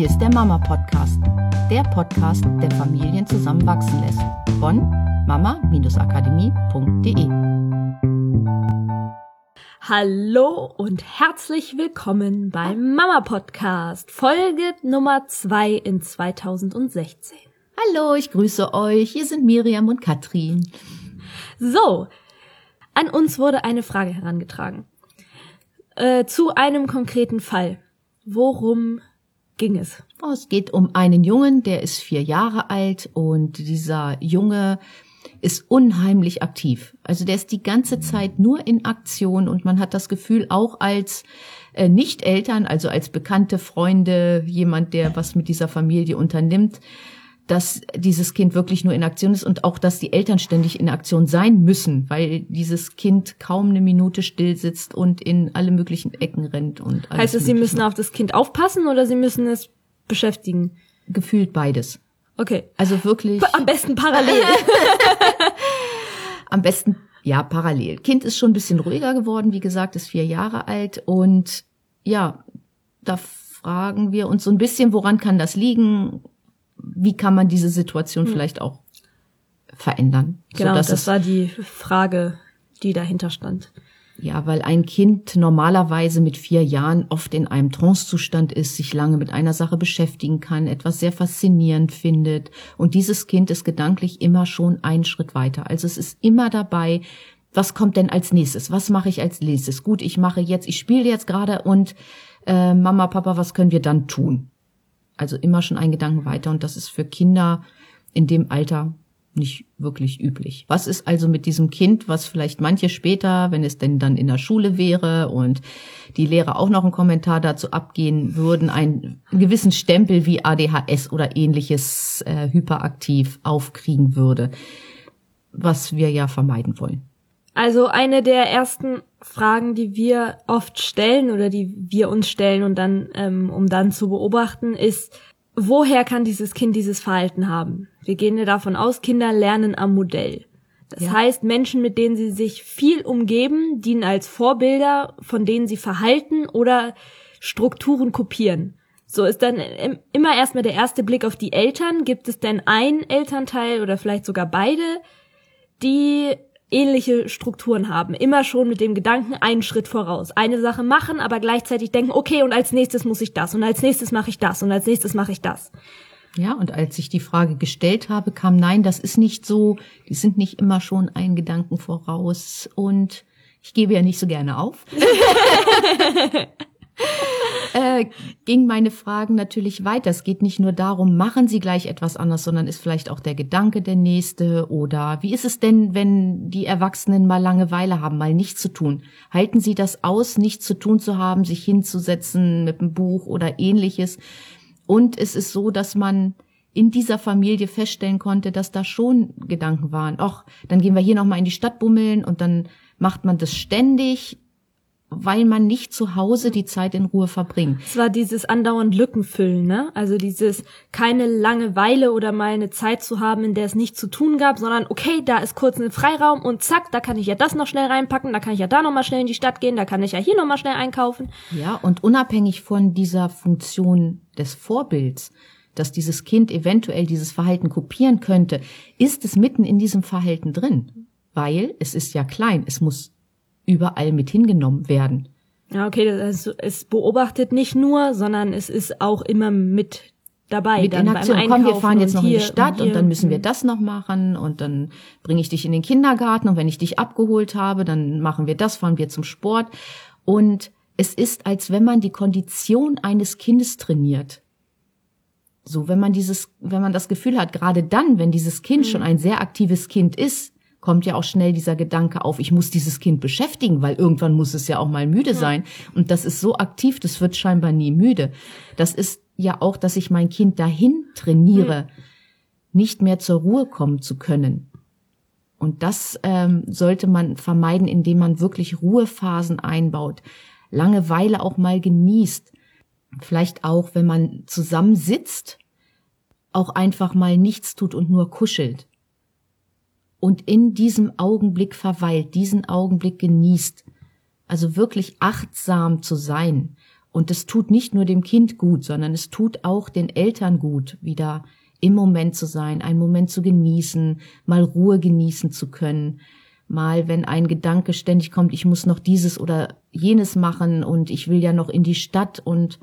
Hier ist der Mama Podcast, der Podcast, der Familien zusammenwachsen lässt. Von mama-akademie.de. Hallo und herzlich willkommen beim Mama Podcast, Folge Nummer zwei in 2016. Hallo, ich grüße euch. Hier sind Miriam und Katrin. So, an uns wurde eine Frage herangetragen. Äh, zu einem konkreten Fall. Worum ging es? Oh, es geht um einen Jungen, der ist vier Jahre alt und dieser Junge ist unheimlich aktiv. Also der ist die ganze Zeit nur in Aktion und man hat das Gefühl, auch als äh, Nicht-Eltern, also als bekannte Freunde, jemand, der was mit dieser Familie unternimmt, dass dieses Kind wirklich nur in Aktion ist und auch, dass die Eltern ständig in Aktion sein müssen, weil dieses Kind kaum eine Minute still sitzt und in alle möglichen Ecken rennt und alles Heißt es, sie müssen auf das Kind aufpassen oder sie müssen es beschäftigen? Gefühlt beides. Okay. Also wirklich. Am besten parallel. Am besten, ja, parallel. Kind ist schon ein bisschen ruhiger geworden, wie gesagt, ist vier Jahre alt und ja, da fragen wir uns so ein bisschen, woran kann das liegen? Wie kann man diese Situation hm. vielleicht auch verändern? Genau, das war die Frage, die dahinter stand. Ja, weil ein Kind normalerweise mit vier Jahren oft in einem Trancezustand ist, sich lange mit einer Sache beschäftigen kann, etwas sehr faszinierend findet. Und dieses Kind ist gedanklich immer schon einen Schritt weiter. Also es ist immer dabei, was kommt denn als nächstes? Was mache ich als nächstes? Gut, ich mache jetzt, ich spiele jetzt gerade und äh, Mama, Papa, was können wir dann tun? Also immer schon ein Gedanken weiter und das ist für Kinder in dem Alter nicht wirklich üblich. Was ist also mit diesem Kind, was vielleicht manche später, wenn es denn dann in der Schule wäre und die Lehrer auch noch einen Kommentar dazu abgehen würden, einen gewissen Stempel wie ADHS oder ähnliches äh, hyperaktiv aufkriegen würde, was wir ja vermeiden wollen. Also eine der ersten Fragen, die wir oft stellen oder die wir uns stellen und dann, ähm, um dann zu beobachten, ist, woher kann dieses Kind dieses Verhalten haben? Wir gehen ja davon aus, Kinder lernen am Modell. Das ja. heißt, Menschen, mit denen sie sich viel umgeben, dienen als Vorbilder, von denen sie Verhalten oder Strukturen kopieren. So ist dann immer erstmal der erste Blick auf die Eltern. Gibt es denn ein Elternteil oder vielleicht sogar beide, die ähnliche Strukturen haben. Immer schon mit dem Gedanken einen Schritt voraus. Eine Sache machen, aber gleichzeitig denken, okay, und als nächstes muss ich das und als nächstes mache ich das und als nächstes mache ich das. Ja, und als ich die Frage gestellt habe, kam nein, das ist nicht so. Die sind nicht immer schon einen Gedanken voraus und ich gebe ja nicht so gerne auf. äh, ging meine Fragen natürlich weiter. Es geht nicht nur darum, machen Sie gleich etwas anders, sondern ist vielleicht auch der Gedanke der nächste oder wie ist es denn, wenn die Erwachsenen mal Langeweile haben, mal nichts zu tun? Halten Sie das aus, nichts zu tun zu haben, sich hinzusetzen mit einem Buch oder ähnliches? Und es ist so, dass man in dieser Familie feststellen konnte, dass da schon Gedanken waren. Ach, dann gehen wir hier nochmal in die Stadt bummeln und dann macht man das ständig weil man nicht zu Hause die Zeit in Ruhe verbringt. Es war dieses andauernd Lückenfüllen, ne? Also dieses keine Langeweile oder mal eine Zeit zu haben, in der es nichts zu tun gab, sondern okay, da ist kurz ein Freiraum und zack, da kann ich ja das noch schnell reinpacken, da kann ich ja da noch mal schnell in die Stadt gehen, da kann ich ja hier noch mal schnell einkaufen. Ja, und unabhängig von dieser Funktion des Vorbilds, dass dieses Kind eventuell dieses Verhalten kopieren könnte, ist es mitten in diesem Verhalten drin, weil es ist ja klein, es muss überall mit hingenommen werden. Ja, okay, das heißt, es beobachtet nicht nur, sondern es ist auch immer mit dabei. Mit in Aktion. Komm, wir fahren jetzt noch in die Stadt und, und, dann müssen wir mhm. das noch machen und dann bringe ich dich in den Kindergarten und wenn ich dich abgeholt habe, dann machen wir das, fahren wir zum Sport. Und es ist, als wenn man die Kondition eines Kindes trainiert. So, wenn man dieses, wenn man das Gefühl hat, gerade dann, wenn dieses Kind mhm. schon ein sehr aktives Kind ist, kommt ja auch schnell dieser Gedanke auf, ich muss dieses Kind beschäftigen, weil irgendwann muss es ja auch mal müde sein. Und das ist so aktiv, das wird scheinbar nie müde. Das ist ja auch, dass ich mein Kind dahin trainiere, nicht mehr zur Ruhe kommen zu können. Und das ähm, sollte man vermeiden, indem man wirklich Ruhephasen einbaut, Langeweile auch mal genießt. Vielleicht auch, wenn man zusammensitzt, auch einfach mal nichts tut und nur kuschelt und in diesem Augenblick verweilt, diesen Augenblick genießt. Also wirklich achtsam zu sein Und es tut nicht nur dem Kind gut, sondern es tut auch den Eltern gut, wieder im Moment zu sein, einen Moment zu genießen, mal Ruhe genießen zu können, mal, wenn ein Gedanke ständig kommt, ich muss noch dieses oder jenes machen und ich will ja noch in die Stadt und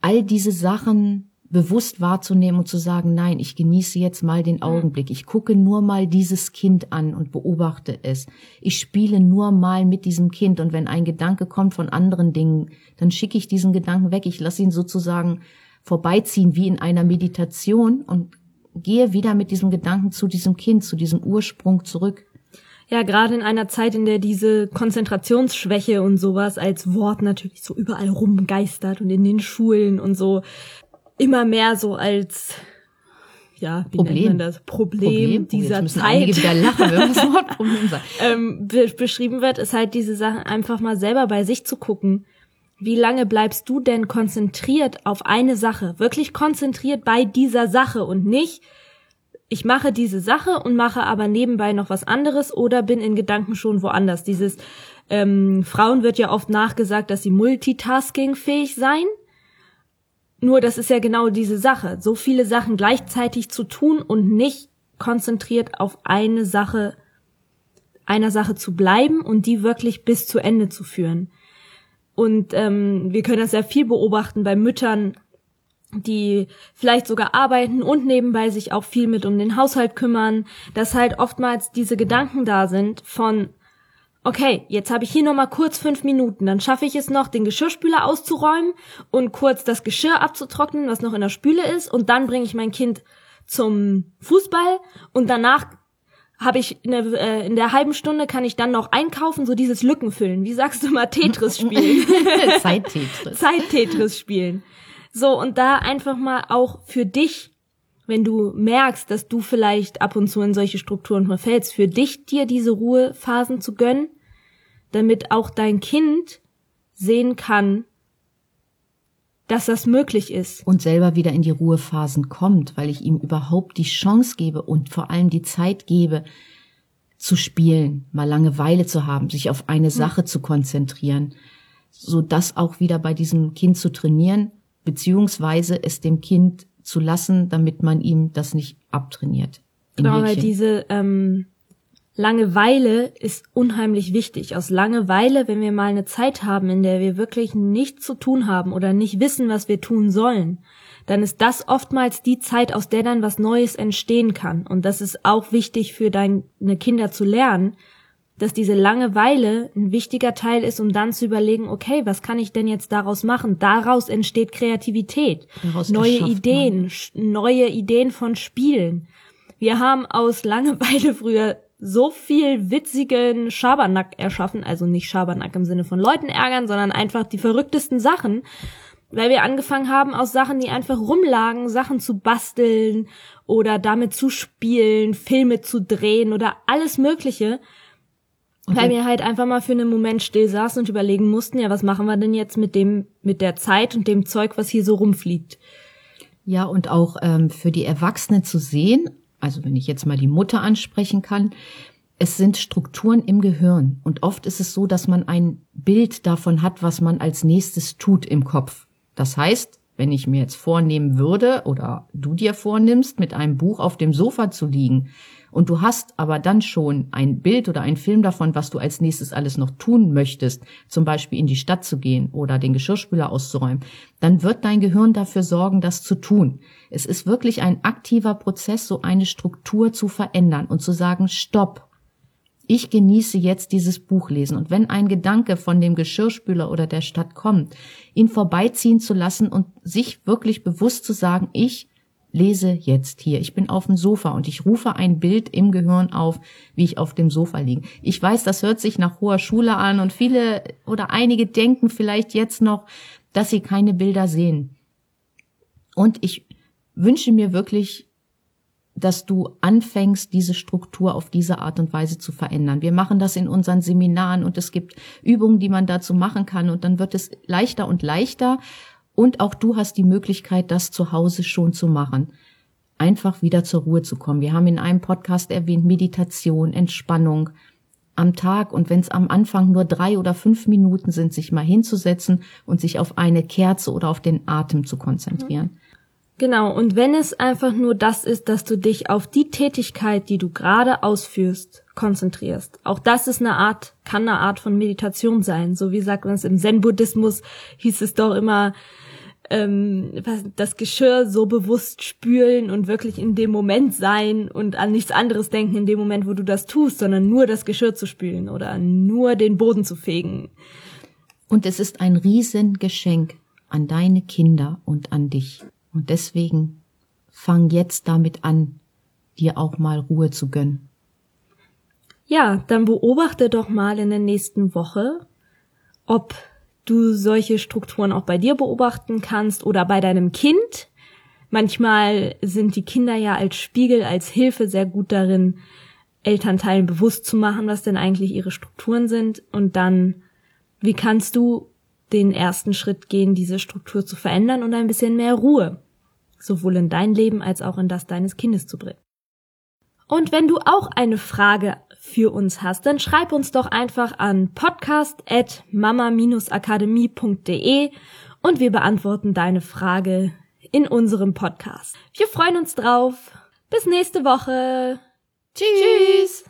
all diese Sachen bewusst wahrzunehmen und zu sagen, nein, ich genieße jetzt mal den Augenblick. Ich gucke nur mal dieses Kind an und beobachte es. Ich spiele nur mal mit diesem Kind und wenn ein Gedanke kommt von anderen Dingen, dann schicke ich diesen Gedanken weg. Ich lasse ihn sozusagen vorbeiziehen wie in einer Meditation und gehe wieder mit diesem Gedanken zu diesem Kind, zu diesem Ursprung zurück. Ja, gerade in einer Zeit, in der diese Konzentrationsschwäche und sowas als Wort natürlich so überall rumgeistert und in den Schulen und so immer mehr so als ja, wie Problem. nennt man das? Problem, Problem. dieser Zeit. wieder lachen, wenn das Wort Problem sagt. ähm, beschrieben wird, ist halt diese Sache einfach mal selber bei sich zu gucken. Wie lange bleibst du denn konzentriert auf eine Sache? Wirklich konzentriert bei dieser Sache und nicht, ich mache diese Sache und mache aber nebenbei noch was anderes oder bin in Gedanken schon woanders. Dieses ähm, Frauen wird ja oft nachgesagt, dass sie multitaskingfähig seien. Nur das ist ja genau diese Sache, so viele Sachen gleichzeitig zu tun und nicht konzentriert auf eine Sache, einer Sache zu bleiben und die wirklich bis zu Ende zu führen. Und ähm, wir können das sehr viel beobachten bei Müttern, die vielleicht sogar arbeiten und nebenbei sich auch viel mit um den Haushalt kümmern, dass halt oftmals diese Gedanken da sind von okay, jetzt habe ich hier noch mal kurz fünf Minuten, dann schaffe ich es noch, den Geschirrspüler auszuräumen und kurz das Geschirr abzutrocknen, was noch in der Spüle ist, und dann bringe ich mein Kind zum Fußball und danach habe ich in der, äh, in der halben Stunde kann ich dann noch einkaufen, so dieses Lücken füllen. Wie sagst du mal Tetris spielen? Zeit-Tetris. Zeit-Tetris spielen. So, und da einfach mal auch für dich, wenn du merkst, dass du vielleicht ab und zu in solche Strukturen verfällst, für dich dir diese Ruhephasen zu gönnen, damit auch dein Kind sehen kann, dass das möglich ist. Und selber wieder in die Ruhephasen kommt, weil ich ihm überhaupt die Chance gebe und vor allem die Zeit gebe, zu spielen, mal Langeweile zu haben, sich auf eine Sache zu konzentrieren, so das auch wieder bei diesem Kind zu trainieren, beziehungsweise es dem Kind zu lassen, damit man ihm das nicht abtrainiert. Genau, weil diese ähm, Langeweile ist unheimlich wichtig. Aus Langeweile, wenn wir mal eine Zeit haben, in der wir wirklich nichts zu tun haben oder nicht wissen, was wir tun sollen, dann ist das oftmals die Zeit, aus der dann was Neues entstehen kann. Und das ist auch wichtig für deine Kinder zu lernen, dass diese Langeweile ein wichtiger Teil ist, um dann zu überlegen, okay, was kann ich denn jetzt daraus machen? Daraus entsteht Kreativität, daraus neue Ideen, neue Ideen von Spielen. Wir haben aus Langeweile früher so viel witzigen Schabernack erschaffen, also nicht Schabernack im Sinne von Leuten ärgern, sondern einfach die verrücktesten Sachen, weil wir angefangen haben, aus Sachen, die einfach rumlagen, Sachen zu basteln oder damit zu spielen, Filme zu drehen oder alles Mögliche Okay. Weil wir halt einfach mal für einen Moment still saßen und überlegen mussten, ja, was machen wir denn jetzt mit dem, mit der Zeit und dem Zeug, was hier so rumfliegt. Ja, und auch ähm, für die Erwachsene zu sehen, also wenn ich jetzt mal die Mutter ansprechen kann, es sind Strukturen im Gehirn. Und oft ist es so, dass man ein Bild davon hat, was man als nächstes tut im Kopf. Das heißt, wenn ich mir jetzt vornehmen würde oder du dir vornimmst, mit einem Buch auf dem Sofa zu liegen, und du hast aber dann schon ein Bild oder ein Film davon, was du als nächstes alles noch tun möchtest, zum Beispiel in die Stadt zu gehen oder den Geschirrspüler auszuräumen, dann wird dein Gehirn dafür sorgen, das zu tun. Es ist wirklich ein aktiver Prozess, so eine Struktur zu verändern und zu sagen, stopp. Ich genieße jetzt dieses Buch lesen und wenn ein Gedanke von dem Geschirrspüler oder der Stadt kommt, ihn vorbeiziehen zu lassen und sich wirklich bewusst zu sagen, ich lese jetzt hier. Ich bin auf dem Sofa und ich rufe ein Bild im Gehirn auf, wie ich auf dem Sofa liege. Ich weiß, das hört sich nach hoher Schule an und viele oder einige denken vielleicht jetzt noch, dass sie keine Bilder sehen. Und ich wünsche mir wirklich, dass du anfängst, diese Struktur auf diese Art und Weise zu verändern. Wir machen das in unseren Seminaren und es gibt Übungen, die man dazu machen kann und dann wird es leichter und leichter und auch du hast die Möglichkeit, das zu Hause schon zu machen. Einfach wieder zur Ruhe zu kommen. Wir haben in einem Podcast erwähnt Meditation, Entspannung, am Tag und wenn es am Anfang nur drei oder fünf Minuten sind, sich mal hinzusetzen und sich auf eine Kerze oder auf den Atem zu konzentrieren. Genau, und wenn es einfach nur das ist, dass du dich auf die Tätigkeit, die du gerade ausführst, konzentrierst. Auch das ist eine Art, kann eine Art von Meditation sein. So wie sagt man es im Zen-Buddhismus, hieß es doch immer, ähm, das Geschirr so bewusst spülen und wirklich in dem Moment sein und an nichts anderes denken in dem Moment, wo du das tust, sondern nur das Geschirr zu spülen oder nur den Boden zu fegen. Und es ist ein Riesengeschenk an deine Kinder und an dich. Und deswegen fang jetzt damit an, dir auch mal Ruhe zu gönnen. Ja, dann beobachte doch mal in der nächsten Woche, ob du solche Strukturen auch bei dir beobachten kannst oder bei deinem Kind. Manchmal sind die Kinder ja als Spiegel, als Hilfe sehr gut darin, Elternteilen bewusst zu machen, was denn eigentlich ihre Strukturen sind. Und dann, wie kannst du den ersten Schritt gehen, diese Struktur zu verändern und ein bisschen mehr Ruhe, sowohl in dein Leben als auch in das deines Kindes zu bringen. Und wenn du auch eine Frage für uns hast, dann schreib uns doch einfach an podcast@mama-akademie.de und wir beantworten deine Frage in unserem Podcast. Wir freuen uns drauf. Bis nächste Woche. Tschüss. Tschüss.